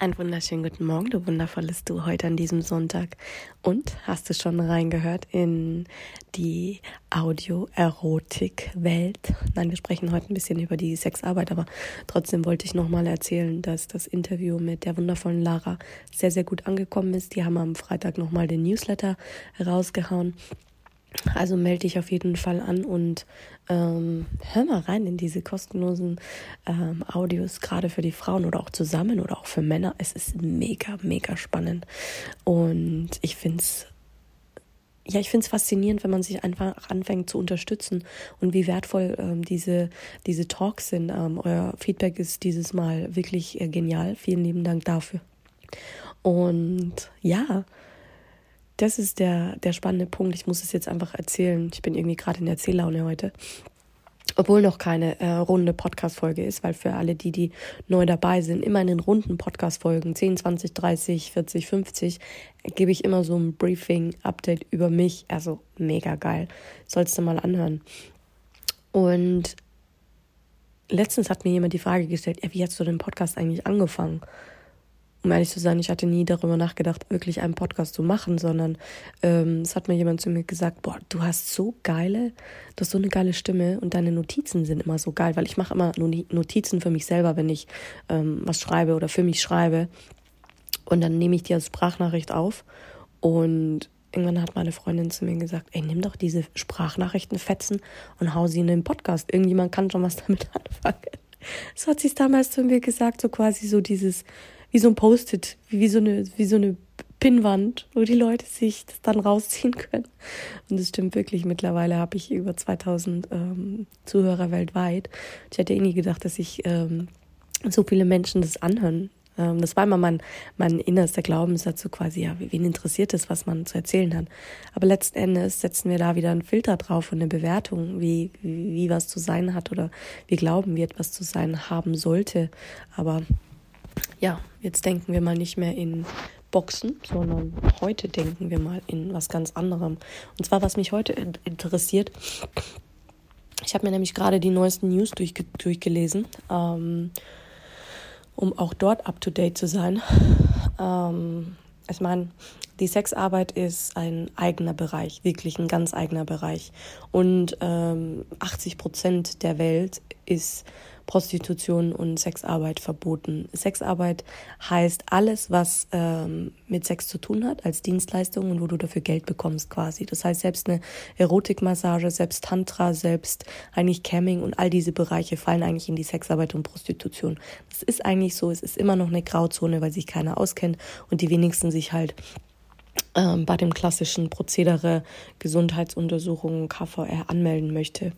Ein wunderschönen guten Morgen, du wundervolles Du, heute an diesem Sonntag. Und hast du schon reingehört in die Audio-Erotik-Welt? Nein, wir sprechen heute ein bisschen über die Sexarbeit, aber trotzdem wollte ich nochmal erzählen, dass das Interview mit der wundervollen Lara sehr, sehr gut angekommen ist. Die haben am Freitag nochmal den Newsletter rausgehauen. Also melde dich auf jeden Fall an und ähm, hör mal rein in diese kostenlosen ähm, Audios, gerade für die Frauen oder auch zusammen oder auch für Männer. Es ist mega, mega spannend. Und ich finde es ja, ich finde es faszinierend, wenn man sich einfach anfängt zu unterstützen und wie wertvoll ähm, diese, diese Talks sind. Ähm, euer Feedback ist dieses Mal wirklich äh, genial. Vielen lieben Dank dafür. Und ja, das ist der, der spannende Punkt. Ich muss es jetzt einfach erzählen. Ich bin irgendwie gerade in der Erzähllaune heute. Obwohl noch keine äh, runde Podcast-Folge ist, weil für alle, die, die neu dabei sind, immer in den runden Podcast-Folgen, 10, 20, 30, 40, 50, gebe ich immer so ein Briefing-Update über mich. Also mega geil. Sollst du mal anhören. Und letztens hat mir jemand die Frage gestellt, ja, wie hast du den Podcast eigentlich angefangen? Um ehrlich zu sein, ich hatte nie darüber nachgedacht, wirklich einen Podcast zu machen, sondern ähm, es hat mir jemand zu mir gesagt, boah, du hast so geile, du hast so eine geile Stimme und deine Notizen sind immer so geil, weil ich mache immer Notizen für mich selber, wenn ich ähm, was schreibe oder für mich schreibe. Und dann nehme ich die als Sprachnachricht auf und irgendwann hat meine Freundin zu mir gesagt, ey, nimm doch diese Sprachnachrichten fetzen und hau sie in den Podcast. Irgendjemand kann schon was damit anfangen. So hat sie es damals zu mir gesagt, so quasi so dieses, wie so ein Post-it, wie so eine, wie so eine Pinnwand, wo die Leute sich das dann rausziehen können. Und es stimmt wirklich, mittlerweile habe ich über 2000 ähm, Zuhörer weltweit. Ich hätte eh nie gedacht, dass sich ähm, so viele Menschen das anhören. Ähm, das war immer mein, mein innerster Glaubenssatz, so quasi, ja, wen interessiert es, was man zu erzählen hat. Aber letzten Endes setzen wir da wieder einen Filter drauf und eine Bewertung, wie, wie, wie was zu sein hat oder wie glauben wir etwas zu sein haben sollte. Aber ja, jetzt denken wir mal nicht mehr in Boxen, sondern heute denken wir mal in was ganz anderem. Und zwar, was mich heute interessiert, ich habe mir nämlich gerade die neuesten News durchge durchgelesen, ähm, um auch dort up-to-date zu sein. Ähm, ich meine, die Sexarbeit ist ein eigener Bereich, wirklich ein ganz eigener Bereich. Und ähm, 80 Prozent der Welt ist Prostitution und Sexarbeit verboten. Sexarbeit heißt alles, was ähm, mit Sex zu tun hat, als Dienstleistung und wo du dafür Geld bekommst quasi. Das heißt, selbst eine Erotikmassage, selbst Tantra, selbst eigentlich Camming und all diese Bereiche fallen eigentlich in die Sexarbeit und Prostitution. Das ist eigentlich so, es ist immer noch eine Grauzone, weil sich keiner auskennt und die wenigsten sich halt ähm, bei dem klassischen Prozedere Gesundheitsuntersuchungen KVR anmelden möchte.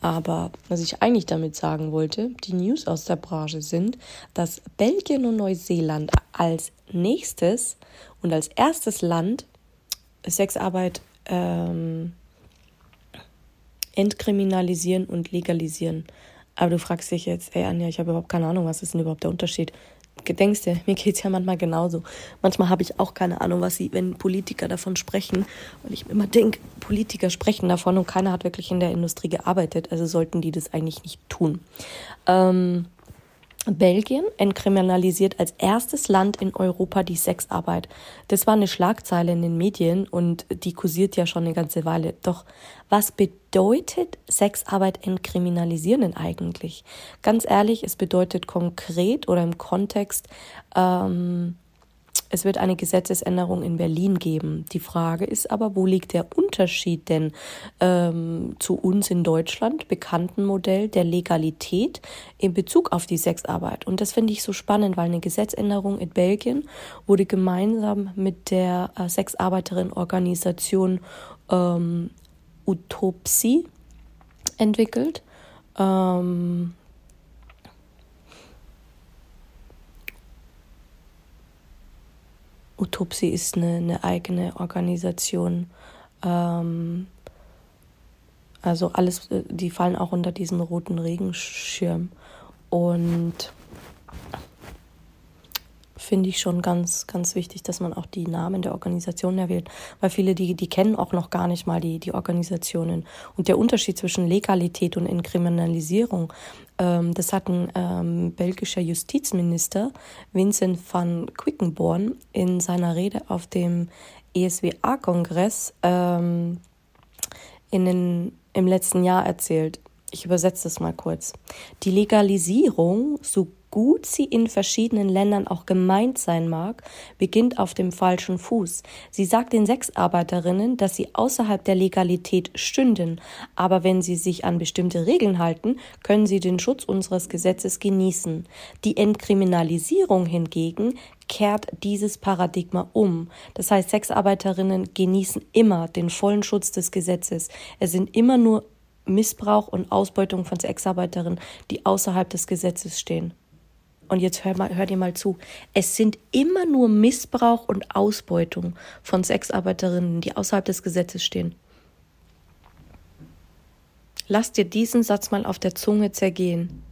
Aber was ich eigentlich damit sagen wollte, die News aus der Branche sind, dass Belgien und Neuseeland als nächstes und als erstes Land Sexarbeit ähm, entkriminalisieren und legalisieren. Aber du fragst dich jetzt, ey Anja, ich habe überhaupt keine Ahnung, was ist denn überhaupt der Unterschied? Denkst dir, mir geht's ja manchmal genauso. Manchmal habe ich auch keine Ahnung, was sie, wenn Politiker davon sprechen. Und ich immer denke, Politiker sprechen davon und keiner hat wirklich in der Industrie gearbeitet, also sollten die das eigentlich nicht tun. Ähm, Belgien entkriminalisiert als erstes Land in Europa die Sexarbeit. Das war eine Schlagzeile in den Medien und die kursiert ja schon eine ganze Weile. Doch was bedeutet Sexarbeit entkriminalisieren denn eigentlich? Ganz ehrlich, es bedeutet konkret oder im Kontext ähm, es wird eine Gesetzesänderung in Berlin geben. Die Frage ist aber, wo liegt der Unterschied denn ähm, zu uns in Deutschland bekannten Modell der Legalität in Bezug auf die Sexarbeit? Und das finde ich so spannend, weil eine Gesetzänderung in Belgien wurde gemeinsam mit der äh, Sexarbeiterin-Organisation ähm, Utopsie entwickelt. Ähm, – Utopsi ist eine, eine eigene Organisation. Ähm, also alles, äh, die fallen auch unter diesen roten Regenschirm. Und finde ich schon ganz, ganz wichtig, dass man auch die Namen der Organisationen erwähnt, weil viele, die, die kennen auch noch gar nicht mal die, die Organisationen. Und der Unterschied zwischen Legalität und Entkriminalisierung, ähm, das hat ein ähm, belgischer Justizminister, Vincent van Quickenborn, in seiner Rede auf dem ESWA-Kongress ähm, im letzten Jahr erzählt. Ich übersetze das mal kurz. Die Legalisierung, so gut sie in verschiedenen Ländern auch gemeint sein mag, beginnt auf dem falschen Fuß. Sie sagt den Sexarbeiterinnen, dass sie außerhalb der Legalität stünden, aber wenn sie sich an bestimmte Regeln halten, können sie den Schutz unseres Gesetzes genießen. Die Entkriminalisierung hingegen kehrt dieses Paradigma um. Das heißt, Sexarbeiterinnen genießen immer den vollen Schutz des Gesetzes. Es sind immer nur Missbrauch und Ausbeutung von Sexarbeiterinnen, die außerhalb des Gesetzes stehen. Und jetzt hör, mal, hör dir mal zu. Es sind immer nur Missbrauch und Ausbeutung von Sexarbeiterinnen, die außerhalb des Gesetzes stehen. Lass dir diesen Satz mal auf der Zunge zergehen.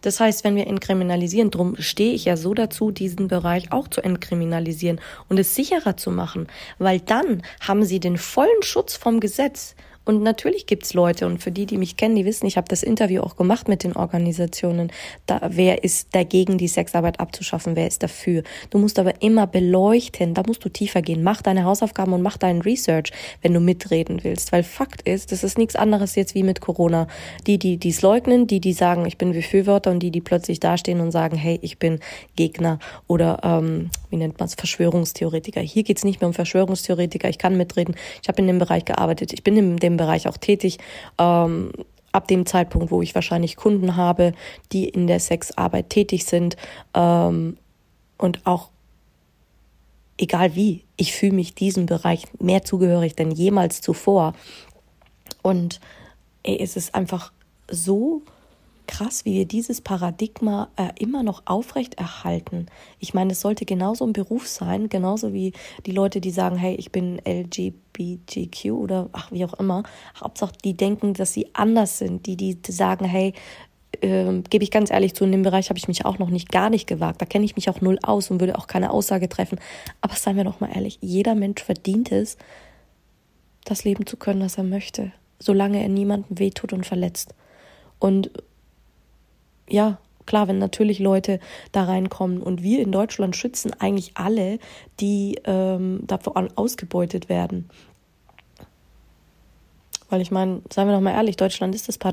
Das heißt, wenn wir entkriminalisieren, drum stehe ich ja so dazu, diesen Bereich auch zu entkriminalisieren und es sicherer zu machen, weil dann haben sie den vollen Schutz vom Gesetz. Und natürlich gibt's Leute, und für die, die mich kennen, die wissen, ich habe das Interview auch gemacht mit den Organisationen. Da, wer ist dagegen, die Sexarbeit abzuschaffen? Wer ist dafür? Du musst aber immer beleuchten, da musst du tiefer gehen. Mach deine Hausaufgaben und mach deinen Research, wenn du mitreden willst. Weil Fakt ist, das ist nichts anderes jetzt wie mit Corona. Die, die dies leugnen, die, die sagen, ich bin Befürworter und die, die plötzlich dastehen und sagen, hey, ich bin Gegner oder ähm, wie nennt man es, Verschwörungstheoretiker. Hier geht's nicht mehr um Verschwörungstheoretiker. Ich kann mitreden. Ich habe in dem Bereich gearbeitet. Ich bin in dem Bereich auch tätig. Ähm, ab dem Zeitpunkt, wo ich wahrscheinlich Kunden habe, die in der Sexarbeit tätig sind ähm, und auch egal wie, ich fühle mich diesem Bereich mehr zugehörig denn jemals zuvor. Und ey, es ist einfach so krass, wie wir dieses Paradigma äh, immer noch aufrechterhalten. Ich meine, es sollte genauso ein Beruf sein, genauso wie die Leute, die sagen, hey, ich bin LGBTQ oder ach, wie auch immer. Hauptsache, die denken, dass sie anders sind, die, die sagen, hey, äh, gebe ich ganz ehrlich zu, in dem Bereich habe ich mich auch noch nicht gar nicht gewagt. Da kenne ich mich auch null aus und würde auch keine Aussage treffen. Aber seien wir doch mal ehrlich, jeder Mensch verdient es, das leben zu können, was er möchte, solange er niemandem wehtut und verletzt. Und ja, klar, wenn natürlich Leute da reinkommen und wir in Deutschland schützen eigentlich alle, die ähm, davon ausgebeutet werden. Weil ich meine, seien wir doch mal ehrlich, Deutschland ist das P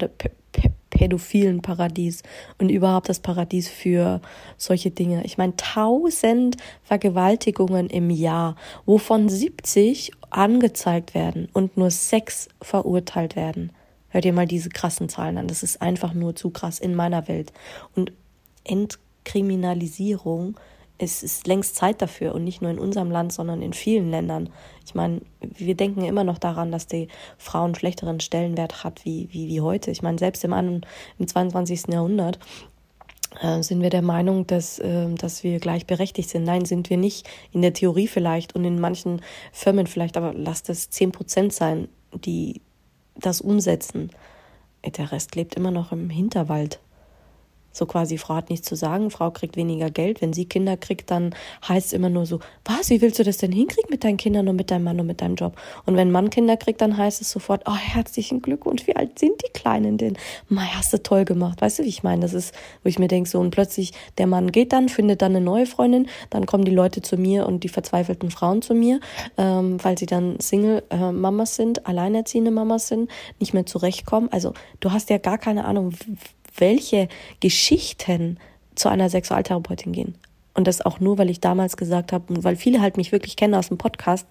P pädophilen Paradies und überhaupt das Paradies für solche Dinge. Ich meine, tausend Vergewaltigungen im Jahr, wovon 70 angezeigt werden und nur sechs verurteilt werden. Hör dir mal diese krassen Zahlen an. Das ist einfach nur zu krass in meiner Welt. Und Entkriminalisierung es ist längst Zeit dafür und nicht nur in unserem Land, sondern in vielen Ländern. Ich meine, wir denken immer noch daran, dass die Frau einen schlechteren Stellenwert hat wie, wie, wie heute. Ich meine, selbst im, im 22. Jahrhundert äh, sind wir der Meinung, dass, äh, dass wir gleichberechtigt sind. Nein, sind wir nicht. In der Theorie vielleicht und in manchen Firmen vielleicht, aber lasst es 10 Prozent sein, die das umsetzen. Der Rest lebt immer noch im Hinterwald. So quasi, Frau hat nichts zu sagen, Frau kriegt weniger Geld. Wenn sie Kinder kriegt, dann heißt es immer nur so, was, wie willst du das denn hinkriegen mit deinen Kindern und mit deinem Mann und mit deinem Job? Und wenn Mann Kinder kriegt, dann heißt es sofort, oh, herzlichen Glückwunsch, wie alt sind die Kleinen denn? Mei, hast du toll gemacht. Weißt du, wie ich meine? Das ist, wo ich mir denke, so, und plötzlich der Mann geht dann, findet dann eine neue Freundin, dann kommen die Leute zu mir und die verzweifelten Frauen zu mir, ähm, weil sie dann Single-Mamas äh, sind, alleinerziehende Mamas sind, nicht mehr zurechtkommen. Also, du hast ja gar keine Ahnung, welche Geschichten zu einer Sexualtherapeutin gehen. Und das auch nur, weil ich damals gesagt habe, weil viele halt mich wirklich kennen aus dem Podcast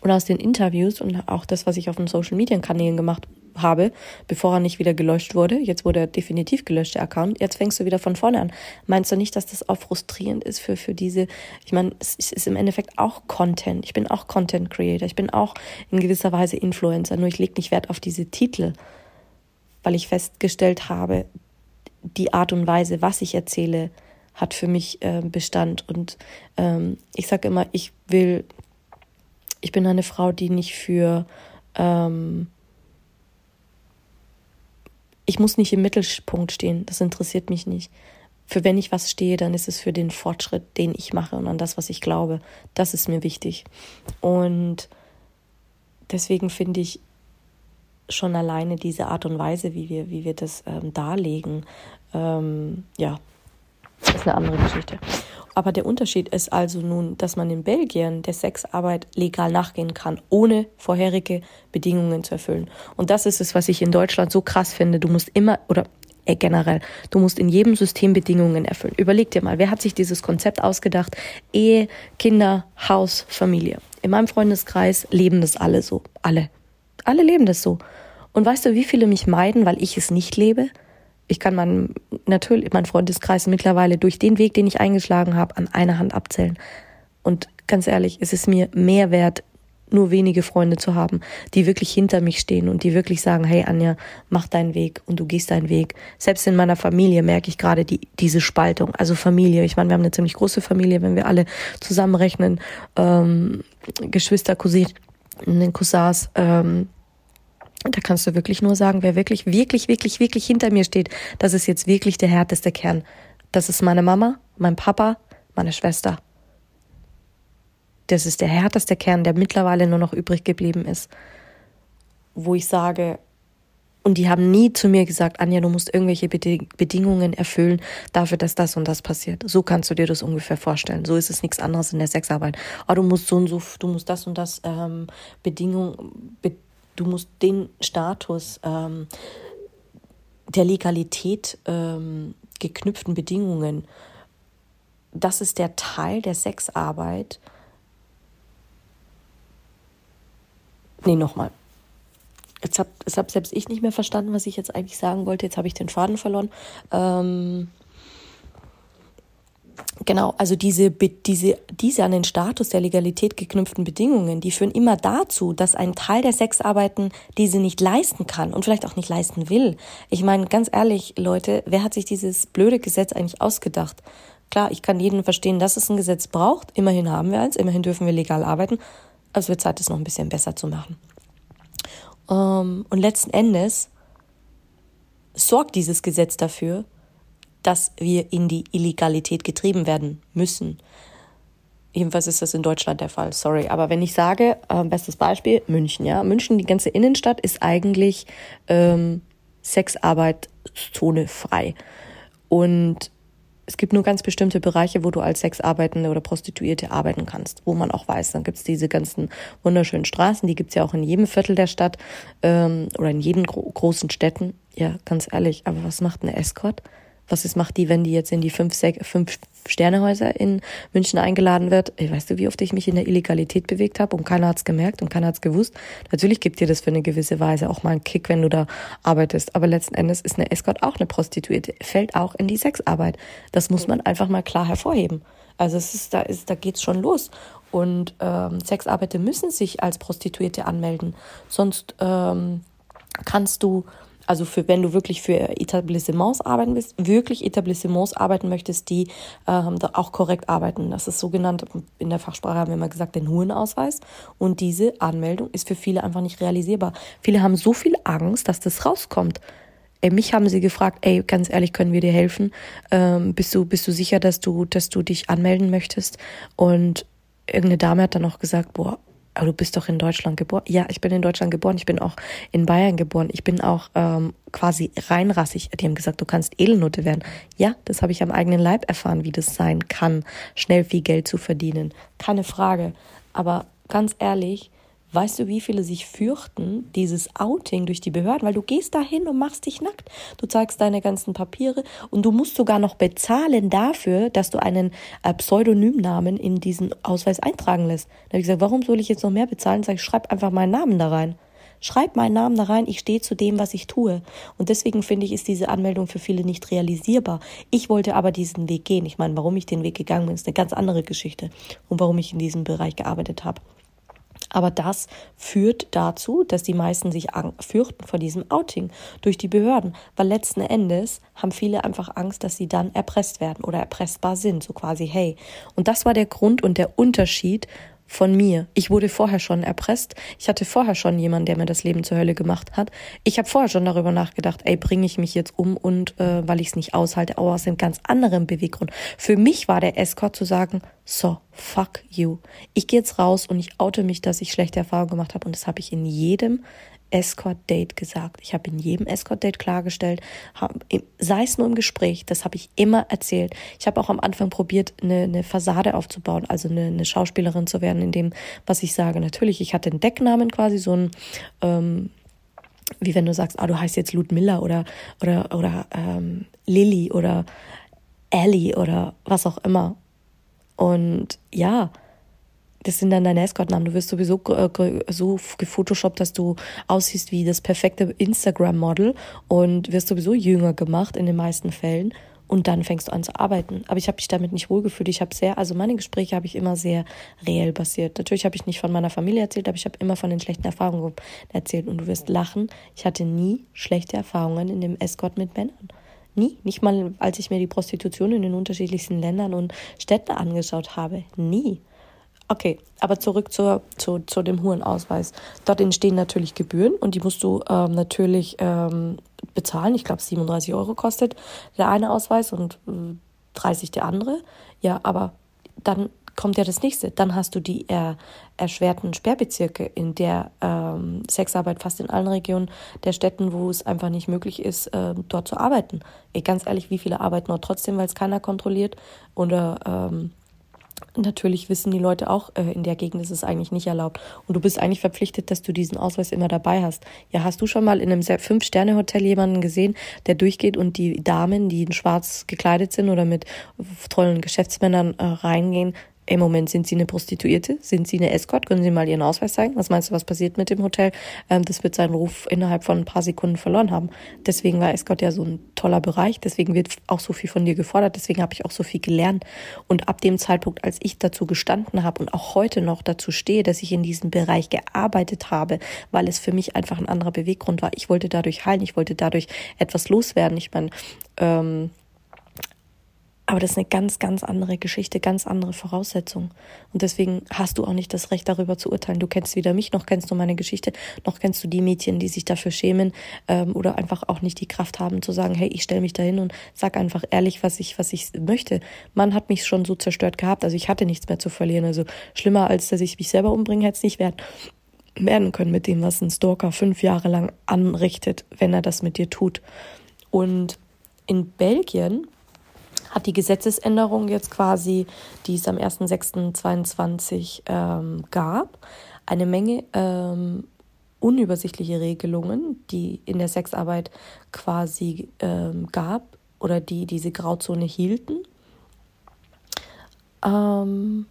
und aus den Interviews und auch das, was ich auf den Social Media Kanälen gemacht habe, bevor er nicht wieder gelöscht wurde. Jetzt wurde er definitiv gelöscht, der Account. Jetzt fängst du wieder von vorne an. Meinst du nicht, dass das auch frustrierend ist für, für diese, ich meine, es ist im Endeffekt auch Content. Ich bin auch Content Creator. Ich bin auch in gewisser Weise Influencer. Nur ich lege nicht Wert auf diese Titel weil ich festgestellt habe, die Art und Weise, was ich erzähle, hat für mich äh, Bestand. Und ähm, ich sage immer, ich will, ich bin eine Frau, die nicht für, ähm, ich muss nicht im Mittelpunkt stehen, das interessiert mich nicht. Für wenn ich was stehe, dann ist es für den Fortschritt, den ich mache und an das, was ich glaube. Das ist mir wichtig. Und deswegen finde ich schon alleine diese Art und Weise, wie wir, wie wir das ähm, darlegen, ähm, ja, ist eine andere Geschichte. Aber der Unterschied ist also nun, dass man in Belgien der Sexarbeit legal nachgehen kann, ohne vorherige Bedingungen zu erfüllen. Und das ist es, was ich in Deutschland so krass finde. Du musst immer, oder äh, generell, du musst in jedem System Bedingungen erfüllen. Überleg dir mal, wer hat sich dieses Konzept ausgedacht? Ehe, Kinder, Haus, Familie. In meinem Freundeskreis leben das alle so. Alle. Alle leben das so. Und weißt du, wie viele mich meiden, weil ich es nicht lebe? ich kann man natürlich mein Freundeskreis mittlerweile durch den Weg, den ich eingeschlagen habe, an einer Hand abzählen. Und ganz ehrlich, es ist mir mehr wert, nur wenige Freunde zu haben, die wirklich hinter mich stehen und die wirklich sagen, hey Anja, mach deinen Weg und du gehst deinen Weg. Selbst in meiner Familie merke ich gerade die, diese Spaltung. Also Familie, ich meine, wir haben eine ziemlich große Familie, wenn wir alle zusammenrechnen, ähm, Geschwister, Cousinen, Cousins, ähm, da kannst du wirklich nur sagen, wer wirklich, wirklich, wirklich, wirklich hinter mir steht, das ist jetzt wirklich der härteste Kern. Das ist meine Mama, mein Papa, meine Schwester. Das ist der härteste Kern, der mittlerweile nur noch übrig geblieben ist. Wo ich sage, und die haben nie zu mir gesagt, Anja, du musst irgendwelche Bedingungen erfüllen dafür, dass das und das passiert. So kannst du dir das ungefähr vorstellen. So ist es nichts anderes in der Sexarbeit. Oh, du musst so und so, du musst das und das ähm, Bedingung, be Du musst den Status ähm, der Legalität ähm, geknüpften Bedingungen, das ist der Teil der Sexarbeit. Nee, nochmal. Jetzt habe hab selbst ich nicht mehr verstanden, was ich jetzt eigentlich sagen wollte. Jetzt habe ich den Faden verloren. Ähm, Genau, also diese, diese, diese an den Status der Legalität geknüpften Bedingungen, die führen immer dazu, dass ein Teil der Sexarbeiten diese nicht leisten kann und vielleicht auch nicht leisten will. Ich meine, ganz ehrlich, Leute, wer hat sich dieses blöde Gesetz eigentlich ausgedacht? Klar, ich kann jeden verstehen, dass es ein Gesetz braucht. Immerhin haben wir eins, immerhin dürfen wir legal arbeiten. Es wird Zeit, es noch ein bisschen besser zu machen. Ähm, und letzten Endes sorgt dieses Gesetz dafür, dass wir in die Illegalität getrieben werden müssen. Jedenfalls ist das in Deutschland der Fall, sorry. Aber wenn ich sage, äh, bestes Beispiel, München, ja. München, die ganze Innenstadt ist eigentlich ähm, Sexarbeitszone frei. Und es gibt nur ganz bestimmte Bereiche, wo du als Sexarbeitende oder Prostituierte arbeiten kannst, wo man auch weiß, dann gibt's diese ganzen wunderschönen Straßen, die gibt's ja auch in jedem Viertel der Stadt ähm, oder in jeden gro großen Städten. Ja, ganz ehrlich, aber was macht eine Escort? Was ist, macht die, wenn die jetzt in die fünf, fünf Sternehäuser in München eingeladen wird? Ey, weißt du, wie oft ich mich in der Illegalität bewegt habe und keiner hat's gemerkt und keiner hat's gewusst? Natürlich gibt dir das für eine gewisse Weise auch mal einen Kick, wenn du da arbeitest. Aber letzten Endes ist eine Escort auch eine Prostituierte, fällt auch in die Sexarbeit. Das muss man einfach mal klar hervorheben. Also es ist, da ist, da geht's schon los. Und ähm, Sexarbeiter müssen sich als Prostituierte anmelden. Sonst ähm, kannst du also für wenn du wirklich für Etablissements arbeiten willst, wirklich Etablissements arbeiten möchtest, die ähm, da auch korrekt arbeiten. Das ist sogenannt, in der Fachsprache haben wir immer gesagt, den Hurenausweis. Und diese Anmeldung ist für viele einfach nicht realisierbar. Viele haben so viel Angst, dass das rauskommt. Ey, mich haben sie gefragt, ey, ganz ehrlich, können wir dir helfen? Ähm, bist du, bist du sicher, dass du, dass du dich anmelden möchtest? Und irgendeine Dame hat dann auch gesagt, boah, aber du bist doch in Deutschland geboren. Ja, ich bin in Deutschland geboren. Ich bin auch in Bayern geboren. Ich bin auch ähm, quasi reinrassig. Die haben gesagt, du kannst Edelnote werden. Ja, das habe ich am eigenen Leib erfahren, wie das sein kann, schnell viel Geld zu verdienen. Keine Frage. Aber ganz ehrlich, Weißt du, wie viele sich fürchten, dieses Outing durch die Behörden? Weil du gehst dahin und machst dich nackt. Du zeigst deine ganzen Papiere und du musst sogar noch bezahlen dafür, dass du einen äh, Pseudonymnamen in diesen Ausweis eintragen lässt. Da habe ich gesagt, warum soll ich jetzt noch mehr bezahlen? Sag ich, schreib einfach meinen Namen da rein. Schreib meinen Namen da rein, ich stehe zu dem, was ich tue. Und deswegen finde ich, ist diese Anmeldung für viele nicht realisierbar. Ich wollte aber diesen Weg gehen. Ich meine, warum ich den Weg gegangen bin, ist eine ganz andere Geschichte. Und warum ich in diesem Bereich gearbeitet habe. Aber das führt dazu, dass die meisten sich fürchten vor diesem Outing durch die Behörden, weil letzten Endes haben viele einfach Angst, dass sie dann erpresst werden oder erpressbar sind, so quasi, hey. Und das war der Grund und der Unterschied, von mir. Ich wurde vorher schon erpresst. Ich hatte vorher schon jemanden, der mir das Leben zur Hölle gemacht hat. Ich habe vorher schon darüber nachgedacht, ey, bringe ich mich jetzt um und äh, weil ich es nicht aushalte, aber aus einem ganz anderen Beweggrund. Für mich war der Escort zu sagen, so, fuck you. Ich gehe jetzt raus und ich oute mich, dass ich schlechte Erfahrungen gemacht habe und das habe ich in jedem Escort-Date gesagt. Ich habe in jedem Escort-Date klargestellt, sei es nur im Gespräch, das habe ich immer erzählt. Ich habe auch am Anfang probiert, eine, eine Fassade aufzubauen, also eine, eine, Schauspielerin zu werden, in dem, was ich sage. Natürlich, ich hatte einen Decknamen quasi, so ein, ähm, wie wenn du sagst, ah, du heißt jetzt Ludmilla oder, oder, oder ähm, Lilly oder Ellie oder was auch immer. Und ja, das sind dann deine Escort-Namen. Du wirst sowieso äh, so gefotoshoppt, dass du aussiehst wie das perfekte Instagram-Model und wirst sowieso jünger gemacht in den meisten Fällen. Und dann fängst du an zu arbeiten. Aber ich habe mich damit nicht wohlgefühlt. Ich habe sehr, also meine Gespräche habe ich immer sehr reell basiert. Natürlich habe ich nicht von meiner Familie erzählt, aber ich habe immer von den schlechten Erfahrungen erzählt. Und du wirst lachen. Ich hatte nie schlechte Erfahrungen in dem Escort mit Männern. Nie. Nicht mal, als ich mir die Prostitution in den unterschiedlichsten Ländern und Städten angeschaut habe. Nie. Okay, aber zurück zur, zu, zu dem Hurenausweis. Dort entstehen natürlich Gebühren und die musst du ähm, natürlich ähm, bezahlen. Ich glaube, 37 Euro kostet der eine Ausweis und äh, 30 der andere. Ja, aber dann kommt ja das nächste. Dann hast du die äh, erschwerten Sperrbezirke, in der ähm, Sexarbeit fast in allen Regionen der Städten, wo es einfach nicht möglich ist, äh, dort zu arbeiten. Ey, ganz ehrlich, wie viele arbeiten dort trotzdem, weil es keiner kontrolliert? Oder ähm, Natürlich wissen die Leute auch, äh, in der Gegend ist es eigentlich nicht erlaubt. Und du bist eigentlich verpflichtet, dass du diesen Ausweis immer dabei hast. Ja, hast du schon mal in einem Fünf-Sterne-Hotel jemanden gesehen, der durchgeht und die Damen, die in schwarz gekleidet sind oder mit tollen Geschäftsmännern äh, reingehen, im Moment sind Sie eine Prostituierte? Sind Sie eine Escort? Können Sie mal Ihren Ausweis zeigen? Was meinst du, was passiert mit dem Hotel? Ähm, das wird seinen Ruf innerhalb von ein paar Sekunden verloren haben. Deswegen war Escort ja so ein toller Bereich. Deswegen wird auch so viel von dir gefordert. Deswegen habe ich auch so viel gelernt. Und ab dem Zeitpunkt, als ich dazu gestanden habe und auch heute noch dazu stehe, dass ich in diesem Bereich gearbeitet habe, weil es für mich einfach ein anderer Beweggrund war. Ich wollte dadurch heilen. Ich wollte dadurch etwas loswerden. Ich meine, ähm, aber das ist eine ganz, ganz andere Geschichte, ganz andere Voraussetzungen. Und deswegen hast du auch nicht das Recht, darüber zu urteilen. Du kennst weder mich, noch kennst du meine Geschichte, noch kennst du die Mädchen, die sich dafür schämen ähm, oder einfach auch nicht die Kraft haben zu sagen, hey, ich stelle mich dahin und sag einfach ehrlich, was ich, was ich möchte. Man hat mich schon so zerstört gehabt, also ich hatte nichts mehr zu verlieren. Also schlimmer, als dass ich mich selber umbringe, hätte es nicht werden werden können mit dem, was ein Stalker fünf Jahre lang anrichtet, wenn er das mit dir tut. Und in Belgien hat die Gesetzesänderung jetzt quasi, die es am 1.6.22 ähm, gab, eine Menge ähm, unübersichtliche Regelungen, die in der Sexarbeit quasi ähm, gab oder die diese Grauzone hielten. Ähm,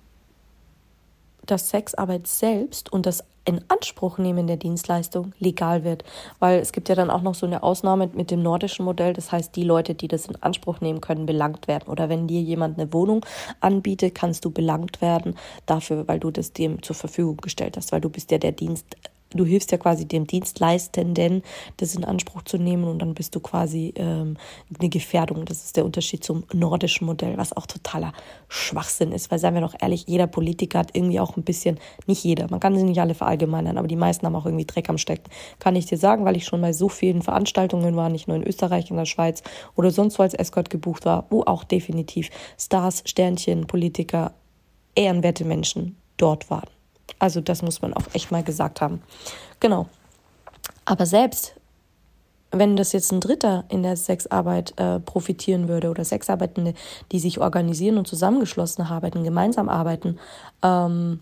dass Sexarbeit selbst und das in Anspruch nehmen der Dienstleistung legal wird. Weil es gibt ja dann auch noch so eine Ausnahme mit dem nordischen Modell. Das heißt, die Leute, die das in Anspruch nehmen können, belangt werden. Oder wenn dir jemand eine Wohnung anbietet, kannst du belangt werden dafür, weil du das dem zur Verfügung gestellt hast, weil du bist ja der Dienst du hilfst ja quasi dem Dienstleistenden, das in Anspruch zu nehmen und dann bist du quasi ähm, eine Gefährdung. Das ist der Unterschied zum nordischen Modell, was auch totaler Schwachsinn ist, weil seien wir doch ehrlich, jeder Politiker hat irgendwie auch ein bisschen, nicht jeder, man kann sie nicht alle verallgemeinern, aber die meisten haben auch irgendwie Dreck am Stecken. Kann ich dir sagen, weil ich schon bei so vielen Veranstaltungen war, nicht nur in Österreich, in der Schweiz oder sonst wo als Escort gebucht war, wo auch definitiv Stars, Sternchen, Politiker, ehrenwerte Menschen dort waren. Also das muss man auch echt mal gesagt haben. Genau. Aber selbst wenn das jetzt ein Dritter in der Sexarbeit äh, profitieren würde oder Sexarbeitende, die sich organisieren und zusammengeschlossen arbeiten, gemeinsam arbeiten, ähm,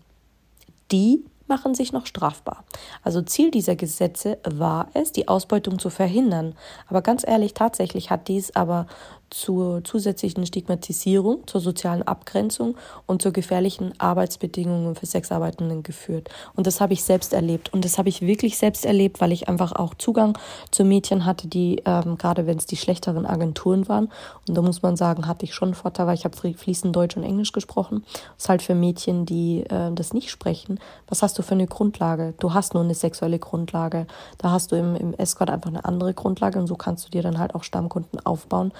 die machen sich noch strafbar. Also Ziel dieser Gesetze war es, die Ausbeutung zu verhindern. Aber ganz ehrlich, tatsächlich hat dies aber zur zusätzlichen Stigmatisierung, zur sozialen Abgrenzung und zu gefährlichen Arbeitsbedingungen für Sexarbeitenden geführt. Und das habe ich selbst erlebt. Und das habe ich wirklich selbst erlebt, weil ich einfach auch Zugang zu Mädchen hatte, die, ähm, gerade wenn es die schlechteren Agenturen waren, und da muss man sagen, hatte ich schon einen Vorteil, weil ich habe fließend Deutsch und Englisch gesprochen. Das ist halt für Mädchen, die äh, das nicht sprechen. Was hast du für eine Grundlage? Du hast nur eine sexuelle Grundlage. Da hast du im, im Escort einfach eine andere Grundlage und so kannst du dir dann halt auch Stammkunden aufbauen,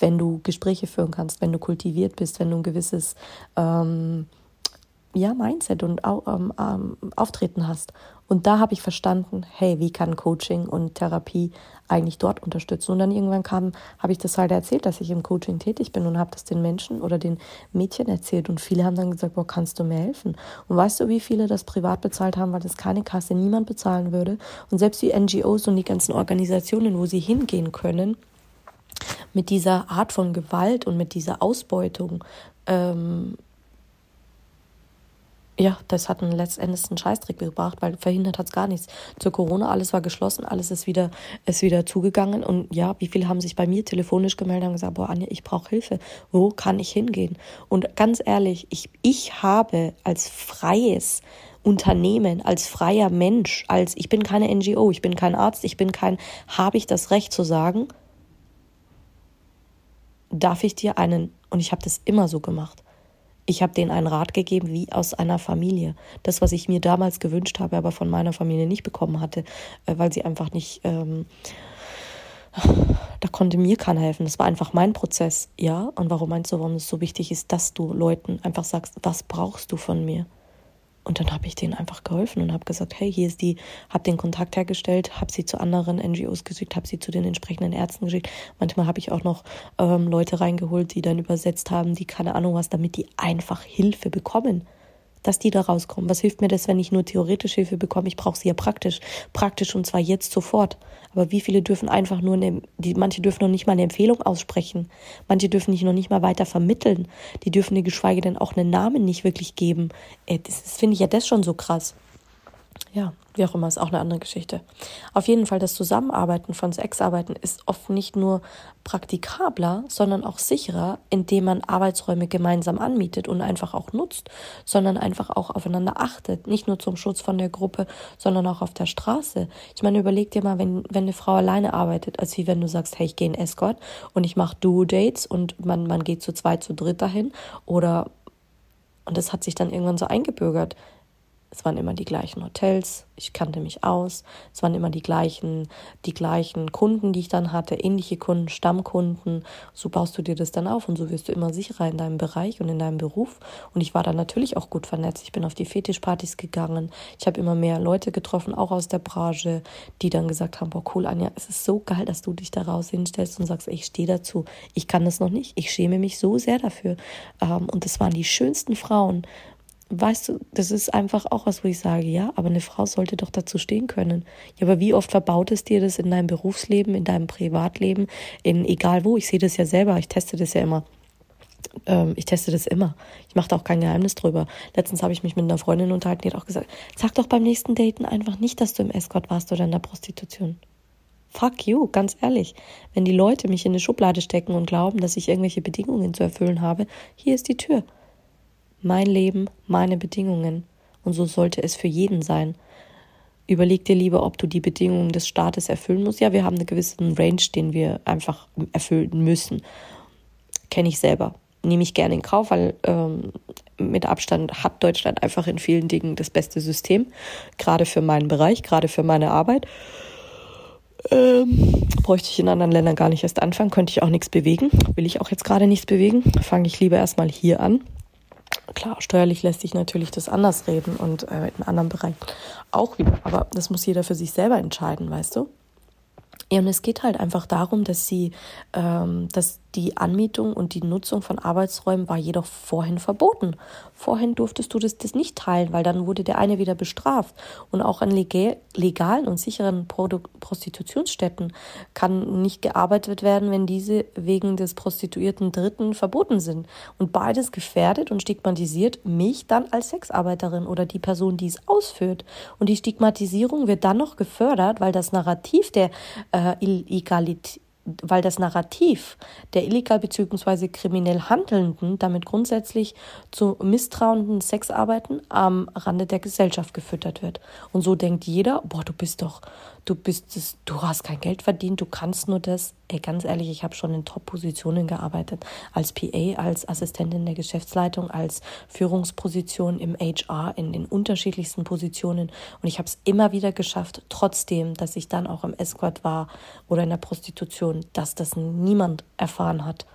wenn du Gespräche führen kannst, wenn du kultiviert bist, wenn du ein gewisses ähm, ja, Mindset und ähm, ähm, Auftreten hast. Und da habe ich verstanden, hey, wie kann Coaching und Therapie eigentlich dort unterstützen? Und dann irgendwann kam, habe ich das halt erzählt, dass ich im Coaching tätig bin und habe das den Menschen oder den Mädchen erzählt. Und viele haben dann gesagt, boah, kannst du mir helfen? Und weißt du, wie viele das privat bezahlt haben, weil das keine Kasse niemand bezahlen würde? Und selbst die NGOs und die ganzen Organisationen, wo sie hingehen können, mit dieser Art von Gewalt und mit dieser Ausbeutung, ähm, ja, das hat einen letztendlich einen Scheißdreck gebracht, weil verhindert hat es gar nichts. Zur Corona, alles war geschlossen, alles ist wieder, ist wieder zugegangen. Und ja, wie viele haben sich bei mir telefonisch gemeldet und gesagt, boah, Anja, ich brauche Hilfe. Wo kann ich hingehen? Und ganz ehrlich, ich, ich habe als freies Unternehmen, als freier Mensch, als ich bin keine NGO, ich bin kein Arzt, ich bin kein, habe ich das Recht zu sagen, darf ich dir einen, und ich habe das immer so gemacht, ich habe denen einen Rat gegeben wie aus einer Familie. Das, was ich mir damals gewünscht habe, aber von meiner Familie nicht bekommen hatte, äh, weil sie einfach nicht, ähm, da konnte mir keiner helfen. Das war einfach mein Prozess, ja. Und warum meinst du, warum es so wichtig ist, dass du Leuten einfach sagst, was brauchst du von mir? Und dann habe ich denen einfach geholfen und habe gesagt, hey, hier ist die, habe den Kontakt hergestellt, habe sie zu anderen NGOs geschickt, habe sie zu den entsprechenden Ärzten geschickt. Manchmal habe ich auch noch ähm, Leute reingeholt, die dann übersetzt haben, die keine Ahnung was, damit die einfach Hilfe bekommen dass die da rauskommen. Was hilft mir das, wenn ich nur theoretisch Hilfe bekomme? Ich brauche sie ja praktisch. Praktisch und zwar jetzt sofort. Aber wie viele dürfen einfach nur eine, die, manche dürfen noch nicht mal eine Empfehlung aussprechen. Manche dürfen nicht noch nicht mal weiter vermitteln. Die dürfen dir geschweige denn auch einen Namen nicht wirklich geben. Das, das finde ich ja das schon so krass. Ja, wie auch immer, ist auch eine andere Geschichte. Auf jeden Fall, das Zusammenarbeiten von Sexarbeiten ist oft nicht nur praktikabler, sondern auch sicherer, indem man Arbeitsräume gemeinsam anmietet und einfach auch nutzt, sondern einfach auch aufeinander achtet. Nicht nur zum Schutz von der Gruppe, sondern auch auf der Straße. Ich meine, überleg dir mal, wenn, wenn eine Frau alleine arbeitet, als wie wenn du sagst, hey, ich gehe in Escort und ich mache Duo-Dates und man, man geht zu zweit, zu dritt dahin oder und das hat sich dann irgendwann so eingebürgert es waren immer die gleichen Hotels, ich kannte mich aus, es waren immer die gleichen, die gleichen Kunden, die ich dann hatte, ähnliche Kunden, Stammkunden. So baust du dir das dann auf und so wirst du immer sicherer in deinem Bereich und in deinem Beruf. Und ich war dann natürlich auch gut vernetzt. Ich bin auf die Fetischpartys gegangen. Ich habe immer mehr Leute getroffen, auch aus der Branche, die dann gesagt haben, boah cool, Anja, es ist so geil, dass du dich daraus hinstellst und sagst, ich stehe dazu. Ich kann das noch nicht. Ich schäme mich so sehr dafür. Ähm, und das waren die schönsten Frauen, weißt du, das ist einfach auch was, wo ich sage, ja, aber eine Frau sollte doch dazu stehen können. Ja, aber wie oft verbaut es dir das in deinem Berufsleben, in deinem Privatleben, in egal wo? Ich sehe das ja selber, ich teste das ja immer. Ähm, ich teste das immer. Ich mache da auch kein Geheimnis drüber. Letztens habe ich mich mit einer Freundin unterhalten, die hat auch gesagt, sag doch beim nächsten Daten einfach nicht, dass du im Escort warst oder in der Prostitution. Fuck you, ganz ehrlich. Wenn die Leute mich in eine Schublade stecken und glauben, dass ich irgendwelche Bedingungen zu erfüllen habe, hier ist die Tür mein Leben, meine Bedingungen. Und so sollte es für jeden sein. Überleg dir lieber, ob du die Bedingungen des Staates erfüllen musst. Ja, wir haben einen gewissen Range, den wir einfach erfüllen müssen. Kenne ich selber. Nehme ich gerne in Kauf, weil ähm, mit Abstand hat Deutschland einfach in vielen Dingen das beste System. Gerade für meinen Bereich, gerade für meine Arbeit. Ähm, bräuchte ich in anderen Ländern gar nicht erst anfangen, könnte ich auch nichts bewegen. Will ich auch jetzt gerade nichts bewegen. Fange ich lieber erstmal hier an Klar, steuerlich lässt sich natürlich das anders reden und äh, in anderen Bereichen auch wieder. Aber das muss jeder für sich selber entscheiden, weißt du? Ja, und es geht halt einfach darum, dass sie, ähm, dass die Anmietung und die Nutzung von Arbeitsräumen war jedoch vorhin verboten. Vorhin durftest du das, das nicht teilen, weil dann wurde der eine wieder bestraft. Und auch an legalen und sicheren Prostitutionsstätten kann nicht gearbeitet werden, wenn diese wegen des prostituierten Dritten verboten sind. Und beides gefährdet und stigmatisiert mich dann als Sexarbeiterin oder die Person, die es ausführt. Und die Stigmatisierung wird dann noch gefördert, weil das Narrativ der äh, Illegalität weil das Narrativ der illegal bzw. kriminell Handelnden damit grundsätzlich zu misstrauenden Sexarbeiten am Rande der Gesellschaft gefüttert wird. Und so denkt jeder, boah, du bist doch, du bist es, du hast kein Geld verdient, du kannst nur das. Ey, ganz ehrlich, ich habe schon in Top-Positionen gearbeitet, als PA, als Assistentin der Geschäftsleitung, als Führungsposition im HR, in den unterschiedlichsten Positionen. Und ich habe es immer wieder geschafft, trotzdem, dass ich dann auch im Escort war oder in der Prostitution, dass das niemand erfahren hat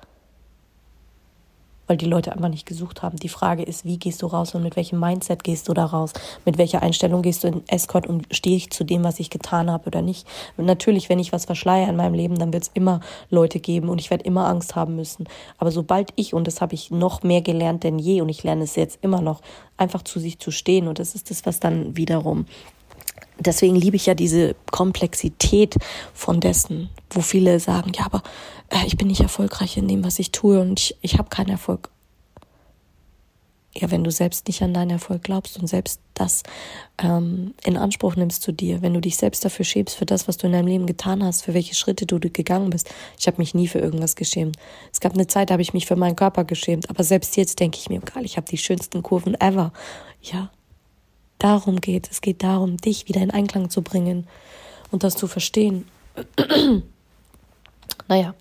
weil die Leute einfach nicht gesucht haben. Die Frage ist, wie gehst du raus und mit welchem Mindset gehst du da raus? Mit welcher Einstellung gehst du in Escort und stehe ich zu dem, was ich getan habe oder nicht? Natürlich, wenn ich was verschleiere in meinem Leben, dann wird es immer Leute geben und ich werde immer Angst haben müssen. Aber sobald ich, und das habe ich noch mehr gelernt denn je und ich lerne es jetzt immer noch, einfach zu sich zu stehen und das ist das, was dann wiederum deswegen liebe ich ja diese Komplexität von dessen, wo viele sagen, ja, aber äh, ich bin nicht erfolgreich in dem, was ich tue und ich, ich habe keinen Erfolg. Ja, wenn du selbst nicht an deinen Erfolg glaubst und selbst das ähm, in Anspruch nimmst zu dir, wenn du dich selbst dafür schämst, für das, was du in deinem Leben getan hast, für welche Schritte du gegangen bist. Ich habe mich nie für irgendwas geschämt. Es gab eine Zeit, da habe ich mich für meinen Körper geschämt, aber selbst jetzt denke ich mir, geil, ich habe die schönsten Kurven ever. Ja, darum geht. Es geht darum, dich wieder in Einklang zu bringen und das zu verstehen. naja,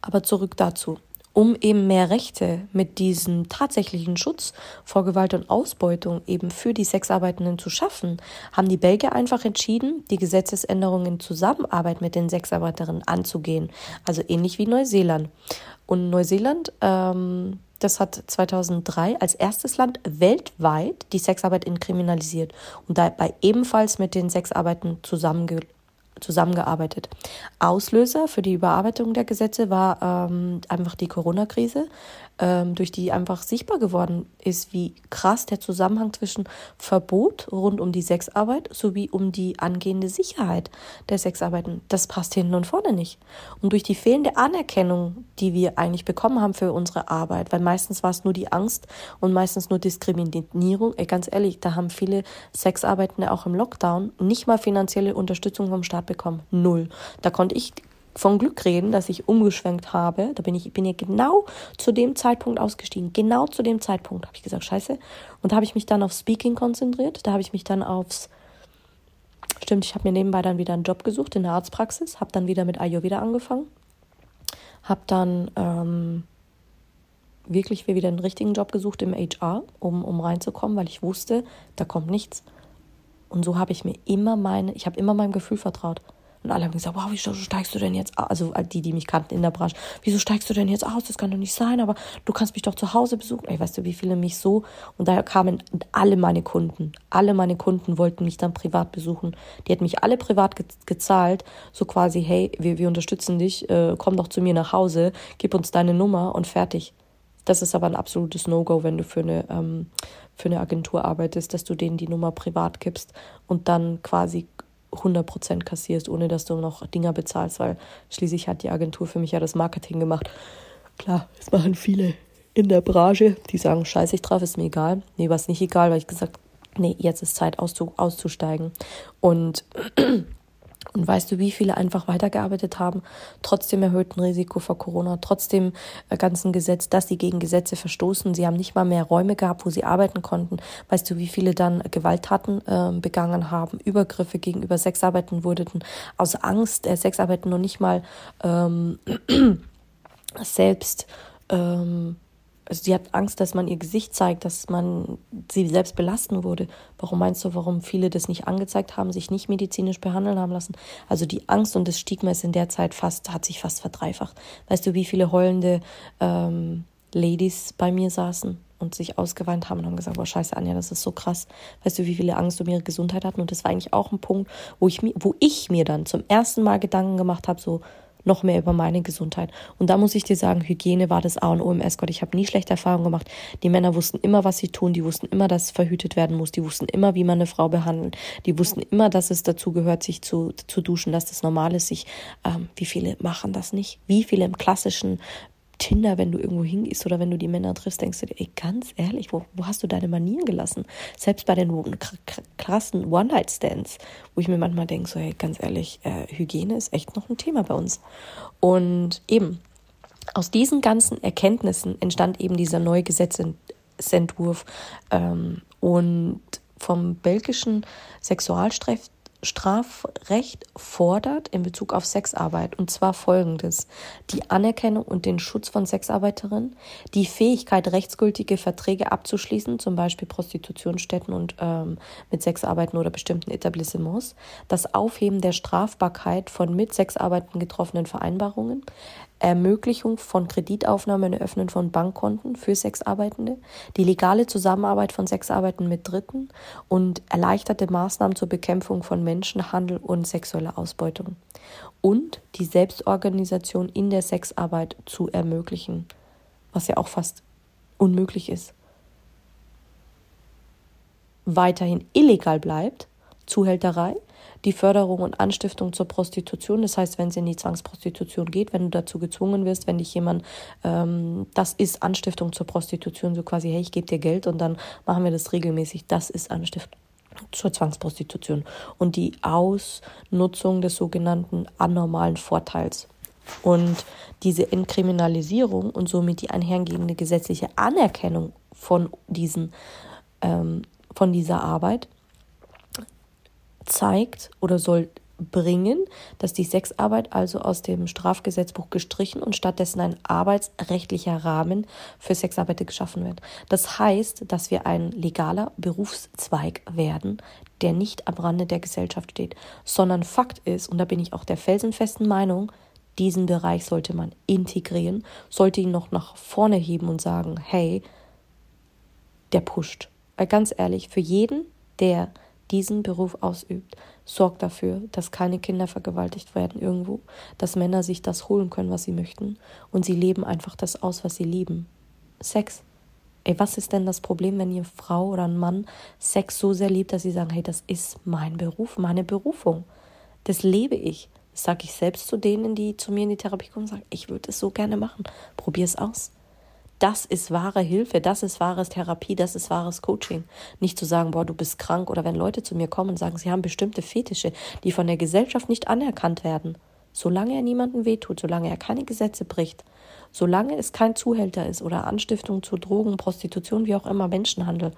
aber zurück dazu. Um eben mehr Rechte mit diesem tatsächlichen Schutz vor Gewalt und Ausbeutung eben für die Sexarbeitenden zu schaffen, haben die Belgier einfach entschieden, die Gesetzesänderungen in Zusammenarbeit mit den Sexarbeiterinnen anzugehen. Also ähnlich wie Neuseeland. Und Neuseeland ähm, das hat 2003 als erstes Land weltweit die Sexarbeit inkriminalisiert und dabei ebenfalls mit den Sexarbeiten zusammenge zusammengearbeitet. Auslöser für die Überarbeitung der Gesetze war ähm, einfach die Corona-Krise, durch die einfach sichtbar geworden ist, wie krass der Zusammenhang zwischen Verbot rund um die Sexarbeit sowie um die angehende Sicherheit der Sexarbeiten, das passt hinten und vorne nicht. Und durch die fehlende Anerkennung, die wir eigentlich bekommen haben für unsere Arbeit, weil meistens war es nur die Angst und meistens nur Diskriminierung, ey, ganz ehrlich, da haben viele Sexarbeitende auch im Lockdown nicht mal finanzielle Unterstützung vom Staat bekommen. Null. Da konnte ich von Glück reden, dass ich umgeschwenkt habe. Da bin ich bin ja genau zu dem Zeitpunkt ausgestiegen. Genau zu dem Zeitpunkt habe ich gesagt, scheiße. Und da habe ich mich dann auf Speaking konzentriert. Da habe ich mich dann aufs Stimmt, ich habe mir nebenbei dann wieder einen Job gesucht in der Arztpraxis, habe dann wieder mit Ayurveda angefangen, habe dann ähm, wirklich wieder einen richtigen Job gesucht im HR, um, um reinzukommen, weil ich wusste, da kommt nichts. Und so habe ich mir immer meine, ich habe immer meinem Gefühl vertraut. Und alle haben gesagt, wow, wieso steigst du denn jetzt aus? Also die, die mich kannten in der Branche, wieso steigst du denn jetzt aus? Das kann doch nicht sein, aber du kannst mich doch zu Hause besuchen. Ey, weißt du, wie viele mich so? Und daher kamen alle meine Kunden. Alle meine Kunden wollten mich dann privat besuchen. Die hätten mich alle privat ge gezahlt. So quasi, hey, wir, wir unterstützen dich, äh, komm doch zu mir nach Hause, gib uns deine Nummer und fertig. Das ist aber ein absolutes No-Go, wenn du für eine, ähm, für eine Agentur arbeitest, dass du denen die Nummer privat gibst und dann quasi 100% kassierst, ohne dass du noch Dinger bezahlst, weil schließlich hat die Agentur für mich ja das Marketing gemacht. Klar, es machen viele in der Branche, die sagen, scheiße ich drauf, ist mir egal. Nee, war es nicht egal, weil ich gesagt, nee, jetzt ist Zeit auszusteigen. Und und weißt du, wie viele einfach weitergearbeitet haben, trotzdem erhöhten Risiko vor Corona, trotzdem äh, ganzen Gesetz, dass sie gegen Gesetze verstoßen. Sie haben nicht mal mehr Räume gehabt, wo sie arbeiten konnten. Weißt du, wie viele dann Gewalttaten äh, begangen haben, Übergriffe gegenüber Sexarbeiten wurden aus Angst äh, Sexarbeiten noch nicht mal ähm, selbst ähm, also sie hat Angst, dass man ihr Gesicht zeigt, dass man sie selbst belasten würde. Warum meinst du, warum viele das nicht angezeigt haben, sich nicht medizinisch behandeln haben lassen? Also die Angst und das Stigma ist in der Zeit fast, hat sich fast verdreifacht. Weißt du, wie viele heulende ähm, Ladies bei mir saßen und sich ausgeweint haben und haben gesagt, boah, scheiße, Anja, das ist so krass. Weißt du, wie viele Angst um ihre Gesundheit hatten? Und das war eigentlich auch ein Punkt, wo ich wo ich mir dann zum ersten Mal Gedanken gemacht habe, so, noch mehr über meine Gesundheit. Und da muss ich dir sagen, Hygiene war das A und O im Escort. Ich habe nie schlechte Erfahrungen gemacht. Die Männer wussten immer, was sie tun. Die wussten immer, dass verhütet werden muss. Die wussten immer, wie man eine Frau behandelt. Die wussten immer, dass es dazu gehört, sich zu, zu duschen, dass das normal ist. Sich, ähm, wie viele machen das nicht? Wie viele im klassischen Tinder, wenn du irgendwo hingehst oder wenn du die Männer triffst, denkst du dir, ey, ganz ehrlich, wo, wo hast du deine Manieren gelassen? Selbst bei den krassen One-Night-Stands, wo ich mir manchmal denke, so, hey, ganz ehrlich, äh, Hygiene ist echt noch ein Thema bei uns. Und eben, aus diesen ganzen Erkenntnissen entstand eben dieser neue Gesetzentwurf ähm, und vom belgischen Sexualstraf Strafrecht fordert in Bezug auf Sexarbeit. Und zwar folgendes. Die Anerkennung und den Schutz von Sexarbeiterinnen, die Fähigkeit, rechtsgültige Verträge abzuschließen, zum Beispiel Prostitutionsstätten und ähm, mit Sexarbeiten oder bestimmten Etablissements, das Aufheben der Strafbarkeit von mit Sexarbeiten getroffenen Vereinbarungen, Ermöglichung von Kreditaufnahme und Eröffnen von Bankkonten für Sexarbeitende, die legale Zusammenarbeit von Sexarbeitern mit Dritten und erleichterte Maßnahmen zur Bekämpfung von Menschenhandel und sexueller Ausbeutung und die Selbstorganisation in der Sexarbeit zu ermöglichen, was ja auch fast unmöglich ist. Weiterhin illegal bleibt Zuhälterei, die Förderung und Anstiftung zur Prostitution. Das heißt, wenn es in die Zwangsprostitution geht, wenn du dazu gezwungen wirst, wenn dich jemand, ähm, das ist Anstiftung zur Prostitution, so quasi, hey, ich gebe dir Geld und dann machen wir das regelmäßig, das ist Anstiftung zur Zwangsprostitution und die Ausnutzung des sogenannten anormalen Vorteils. Und diese Entkriminalisierung und somit die einhergehende gesetzliche Anerkennung von diesen ähm, von dieser Arbeit zeigt oder soll bringen, dass die Sexarbeit also aus dem Strafgesetzbuch gestrichen und stattdessen ein arbeitsrechtlicher Rahmen für Sexarbeit geschaffen wird. Das heißt, dass wir ein legaler Berufszweig werden, der nicht am Rande der Gesellschaft steht, sondern Fakt ist, und da bin ich auch der felsenfesten Meinung, diesen Bereich sollte man integrieren, sollte ihn noch nach vorne heben und sagen, hey, der pusht. Weil ganz ehrlich, für jeden, der diesen Beruf ausübt, sorgt dafür, dass keine Kinder vergewaltigt werden irgendwo, dass Männer sich das holen können, was sie möchten und sie leben einfach das aus, was sie lieben. Sex. Ey, was ist denn das Problem, wenn ihr Frau oder ein Mann Sex so sehr liebt, dass sie sagen, hey, das ist mein Beruf, meine Berufung. Das lebe ich. Das sage ich selbst zu denen, die zu mir in die Therapie kommen und sagen, ich würde es so gerne machen. Probier es aus. Das ist wahre Hilfe, das ist wahres Therapie, das ist wahres Coaching. Nicht zu sagen, boah, du bist krank oder wenn Leute zu mir kommen und sagen, sie haben bestimmte Fetische, die von der Gesellschaft nicht anerkannt werden. Solange er niemandem wehtut, solange er keine Gesetze bricht, solange es kein Zuhälter ist oder Anstiftung zu Drogen, Prostitution, wie auch immer, Menschenhandel,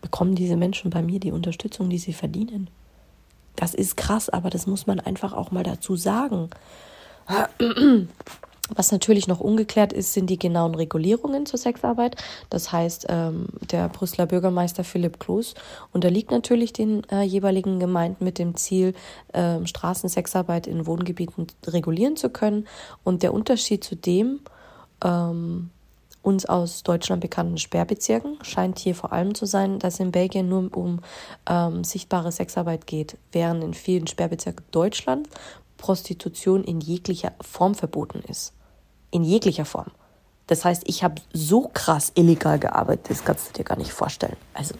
bekommen diese Menschen bei mir die Unterstützung, die sie verdienen. Das ist krass, aber das muss man einfach auch mal dazu sagen. Was natürlich noch ungeklärt ist, sind die genauen Regulierungen zur Sexarbeit. Das heißt, ähm, der Brüsseler Bürgermeister Philipp Kloß unterliegt natürlich den äh, jeweiligen Gemeinden mit dem Ziel, äh, Straßensexarbeit in Wohngebieten regulieren zu können. Und der Unterschied zu dem ähm, uns aus Deutschland bekannten Sperrbezirken scheint hier vor allem zu sein, dass in Belgien nur um ähm, sichtbare Sexarbeit geht, während in vielen Sperrbezirken Deutschlands Prostitution in jeglicher Form verboten ist in jeglicher Form. Das heißt, ich habe so krass illegal gearbeitet, das kannst du dir gar nicht vorstellen. Also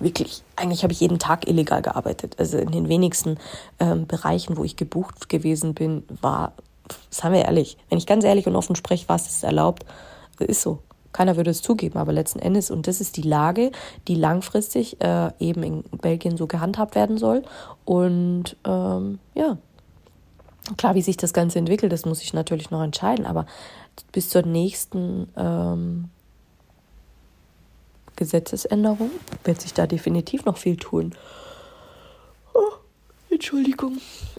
wirklich, eigentlich habe ich jeden Tag illegal gearbeitet. Also in den wenigsten ähm, Bereichen, wo ich gebucht gewesen bin, war, sagen wir ehrlich, wenn ich ganz ehrlich und offen spreche, war es erlaubt. Ist so. Keiner würde es zugeben, aber letzten Endes, und das ist die Lage, die langfristig äh, eben in Belgien so gehandhabt werden soll. Und ähm, ja, Klar, wie sich das Ganze entwickelt, das muss ich natürlich noch entscheiden, aber bis zur nächsten ähm, Gesetzesänderung wird sich da definitiv noch viel tun. Oh, Entschuldigung.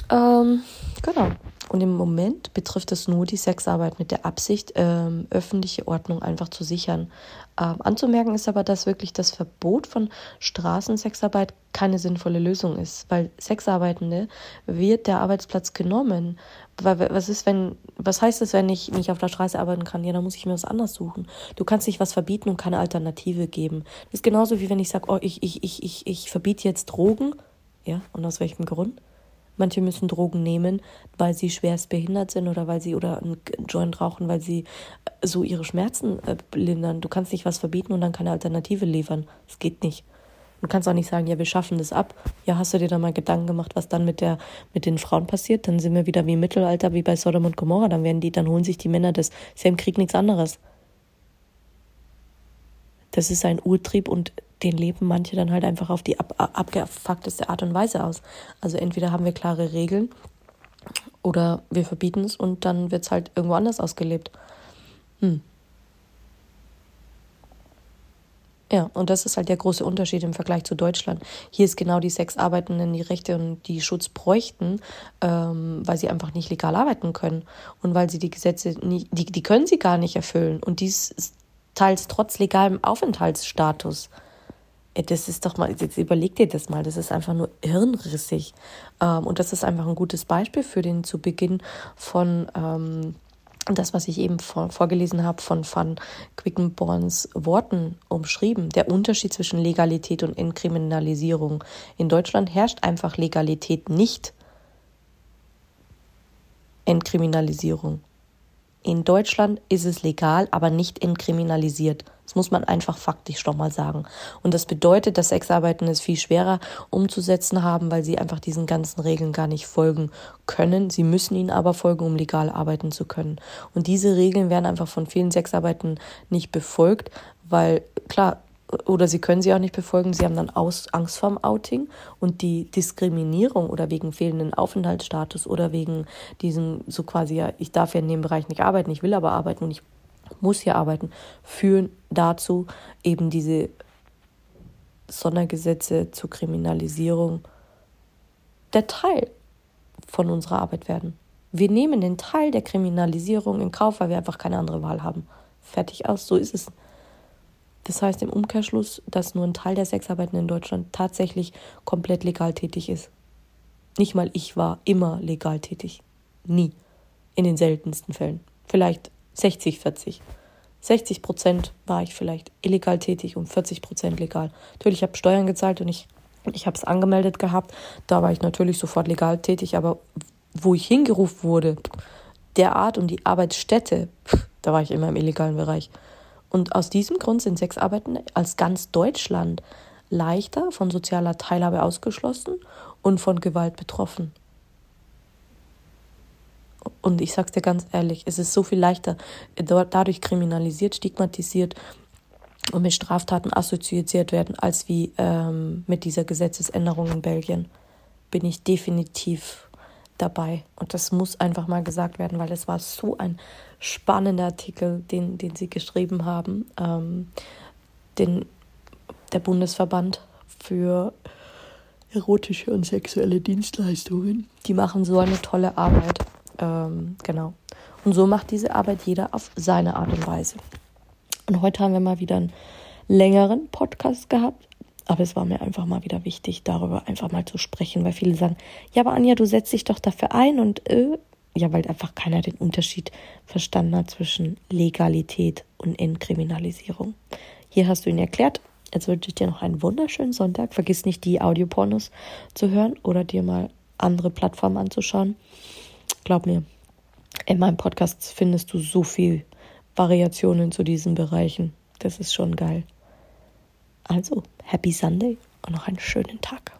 Ähm, genau. Und im Moment betrifft es nur die Sexarbeit mit der Absicht, ähm, öffentliche Ordnung einfach zu sichern. Ähm, anzumerken ist aber, dass wirklich das Verbot von Straßensexarbeit keine sinnvolle Lösung ist, weil Sexarbeitende wird der Arbeitsplatz genommen. Was ist, wenn, was heißt es, wenn ich nicht auf der Straße arbeiten kann? Ja, dann muss ich mir was anderes suchen. Du kannst nicht was verbieten und keine Alternative geben. Das ist genauso wie wenn ich sage, oh, ich, ich, ich, ich, ich verbiete jetzt Drogen. Ja, und aus welchem Grund? Manche müssen Drogen nehmen, weil sie schwerst behindert sind oder weil sie oder einen Joint rauchen, weil sie äh, so ihre Schmerzen äh, lindern. Du kannst nicht was verbieten und dann keine Alternative liefern. Das geht nicht. du kannst auch nicht sagen, ja, wir schaffen das ab. Ja, hast du dir da mal Gedanken gemacht, was dann mit der, mit den Frauen passiert? Dann sind wir wieder wie im Mittelalter, wie bei Sodom und Gomorra. Dann werden die, dann holen sich die Männer das. Ist ja im Krieg nichts anderes. Das ist ein Urtrieb und den leben manche dann halt einfach auf die ab, abgefuckteste Art und Weise aus. Also entweder haben wir klare Regeln oder wir verbieten es und dann wird es halt irgendwo anders ausgelebt. Hm. Ja, und das ist halt der große Unterschied im Vergleich zu Deutschland. Hier ist genau die Sexarbeitenden die Rechte und die Schutz bräuchten, ähm, weil sie einfach nicht legal arbeiten können und weil sie die Gesetze nicht, die, die können sie gar nicht erfüllen und dies teils trotz legalem Aufenthaltsstatus. Das ist doch mal, jetzt überleg dir das mal, das ist einfach nur hirnrissig. Ähm, und das ist einfach ein gutes Beispiel für den zu Beginn von ähm, das, was ich eben vor, vorgelesen habe, von Van Quickenborns Worten umschrieben. Der Unterschied zwischen Legalität und Entkriminalisierung. In Deutschland herrscht einfach Legalität nicht. Entkriminalisierung. In Deutschland ist es legal, aber nicht entkriminalisiert. Das muss man einfach faktisch doch mal sagen. Und das bedeutet, dass Sexarbeiten es viel schwerer umzusetzen haben, weil sie einfach diesen ganzen Regeln gar nicht folgen können. Sie müssen ihnen aber folgen, um legal arbeiten zu können. Und diese Regeln werden einfach von vielen Sexarbeiten nicht befolgt, weil klar, oder sie können sie auch nicht befolgen, sie haben dann Aus, Angst vorm Outing und die Diskriminierung oder wegen fehlenden Aufenthaltsstatus oder wegen diesem so quasi, ja, ich darf ja in dem Bereich nicht arbeiten, ich will aber arbeiten und ich muss hier arbeiten, führen dazu eben diese Sondergesetze zur Kriminalisierung der Teil von unserer Arbeit werden. Wir nehmen den Teil der Kriminalisierung in Kauf, weil wir einfach keine andere Wahl haben. Fertig aus, so ist es. Das heißt im Umkehrschluss, dass nur ein Teil der Sexarbeiten in Deutschland tatsächlich komplett legal tätig ist. Nicht mal ich war immer legal tätig. Nie. In den seltensten Fällen. Vielleicht 60, 40. 60 Prozent war ich vielleicht illegal tätig und 40 Prozent legal. Natürlich, ich habe Steuern gezahlt und ich, ich habe es angemeldet gehabt. Da war ich natürlich sofort legal tätig, aber wo ich hingerufen wurde, der Art und die Arbeitsstätte, da war ich immer im illegalen Bereich. Und aus diesem Grund sind Sexarbeitende als ganz Deutschland leichter von sozialer Teilhabe ausgeschlossen und von Gewalt betroffen. Und ich sag's dir ganz ehrlich, es ist so viel leichter, dadurch kriminalisiert, stigmatisiert und mit Straftaten assoziiert werden, als wie ähm, mit dieser Gesetzesänderung in Belgien. Bin ich definitiv dabei. Und das muss einfach mal gesagt werden, weil es war so ein spannender Artikel, den, den sie geschrieben haben. Ähm, den, der Bundesverband für erotische und sexuelle Dienstleistungen. Die machen so eine tolle Arbeit. Ähm, genau. Und so macht diese Arbeit jeder auf seine Art und Weise. Und heute haben wir mal wieder einen längeren Podcast gehabt. Aber es war mir einfach mal wieder wichtig, darüber einfach mal zu sprechen, weil viele sagen, ja, aber Anja, du setzt dich doch dafür ein und äh, ja, weil einfach keiner den Unterschied verstanden hat zwischen Legalität und Entkriminalisierung. Hier hast du ihn erklärt. Jetzt wünsche ich dir noch einen wunderschönen Sonntag. Vergiss nicht, die Audiopornos zu hören oder dir mal andere Plattformen anzuschauen. Glaub mir, in meinem Podcast findest du so viel Variationen zu diesen Bereichen. Das ist schon geil. Also, happy Sunday und noch einen schönen Tag.